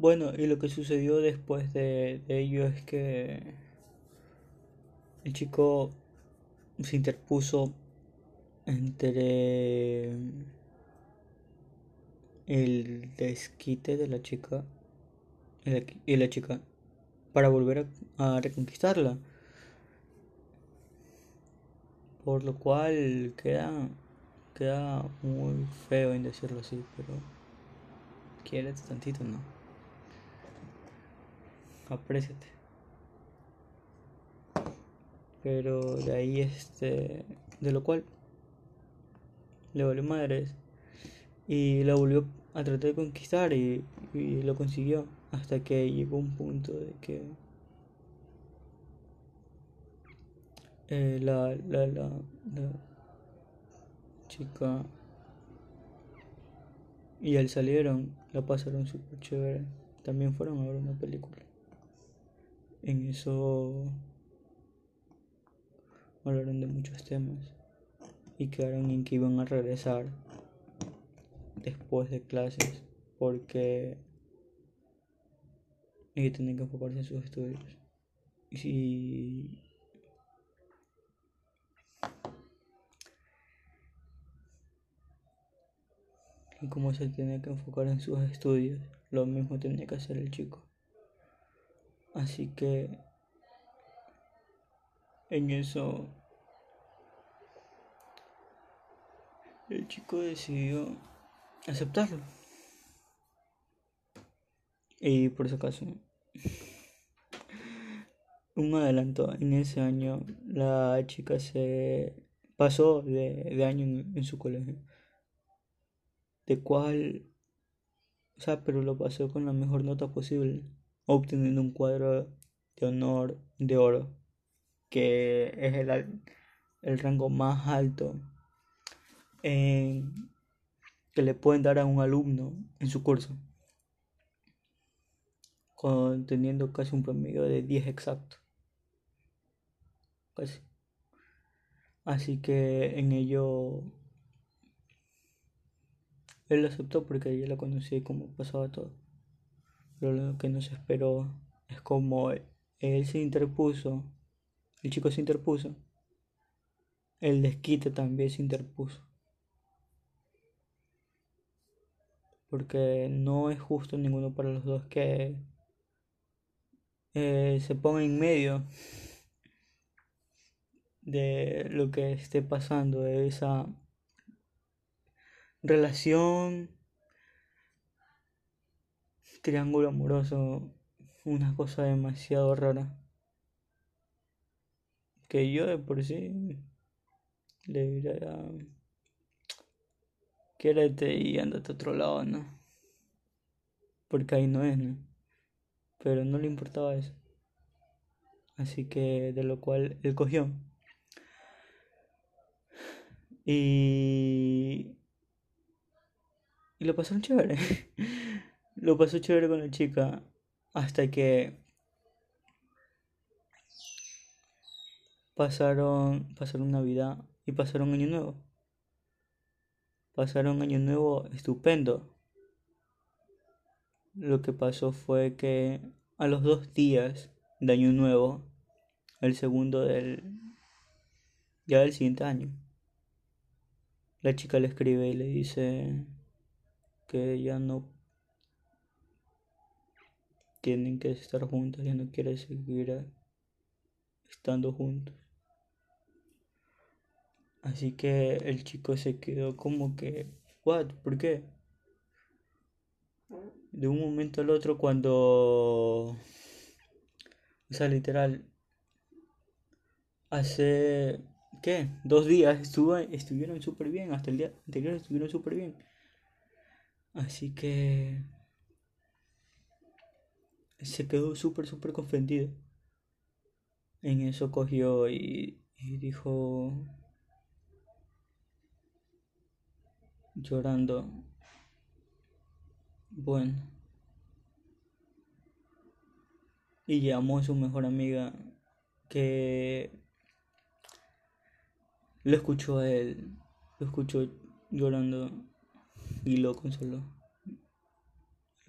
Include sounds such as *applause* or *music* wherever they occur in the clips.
Bueno, y lo que sucedió después de, ello es que el chico se interpuso entre el desquite de la chica y la, chica para volver a, a reconquistarla. Por lo cual queda, queda muy feo en decirlo así, pero quiérete tantito, ¿no? Apréciate. Pero de ahí este, de lo cual le valió madres y la volvió a tratar de conquistar y, lo consiguió hasta que llegó un punto de que eh, la, la, la, la chica y él salieron, la pasaron súper chévere. También fueron a ver una película. En eso hablaron de muchos temas y quedaron en que iban a regresar después de clases porque ella tenía que enfocarse en sus estudios. Y y como se tenía que enfocar en sus estudios, lo mismo tenía que hacer el chico. Así que en eso el chico decidió aceptarlo. Y por si acaso, un adelanto, en ese año la chica se pasó de, de año en, su colegio de cuál, o sea, pero lo pasó con la mejor nota posible, obteniendo un cuadro de honor de oro, que es el, el rango más alto que le pueden dar a un alumno en su curso, con, teniendo casi un promedio de 10 exacto. Casi. Así que en ello él lo aceptó porque ya la conocía y cómo pasaba todo. Pero lo que no se esperó es como él se interpuso, el chico se interpuso, el desquite también se interpuso. Porque no es justo ninguno para los dos que eh, se ponga en medio de lo que esté pasando, de esa relación, triángulo amoroso, una cosa demasiado rara. Que yo de por sí le diría, quédate y andate a otro lado, ¿no? Porque ahí no es, ¿no? Pero no le importaba eso. Así que de lo cual él cogió. Y y lo pasaron chévere. *laughs* lo pasó chévere con la chica. Hasta que pasaron, pasaron Navidad y pasaron Año Nuevo. Pasaron Año Nuevo estupendo. Lo que pasó fue que a los dos días de Año Nuevo, el segundo del. ya del siguiente año, la chica le escribe y le dice que ya no tienen que estar juntos, ya no quiere seguir estando juntos. Así que el chico se quedó como que, ¿what? ¿Por qué? De un momento al otro cuando, o sea, literal, hace, ¿qué? Dos días estuvo, estuvieron súper bien, hasta el día anterior estuvieron súper bien. Así que se quedó súper, súper confundido. En eso cogió y, y dijo, llorando, bueno. Y llamó a su mejor amiga que lo escuchó a él, lo escuchó llorando y lo consoló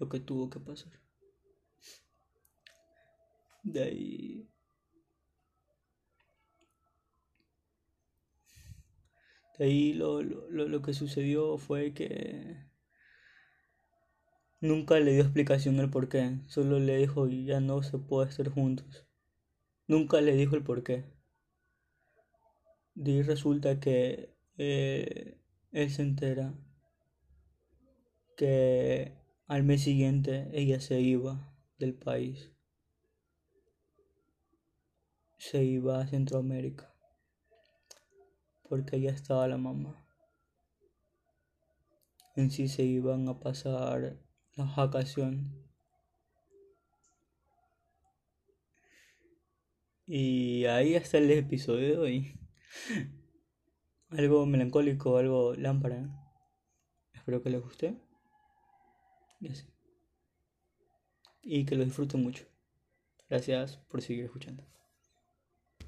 lo que tuvo que pasar. De ahí. De ahí lo, lo, lo que sucedió fue que nunca le dio explicación el por qué, solo le dijo ya no se puede estar juntos. Nunca le dijo el por qué. De ahí resulta que eh, él se entera que al mes siguiente ella se iba del país. Se iba a Centroamérica. Porque allá estaba la mamá. En sí se iban a pasar las vacaciones. Y ahí está el episodio de *laughs* algo melancólico, algo lámpara. Espero que les guste. Y que lo disfruten mucho. Gracias por seguir escuchando.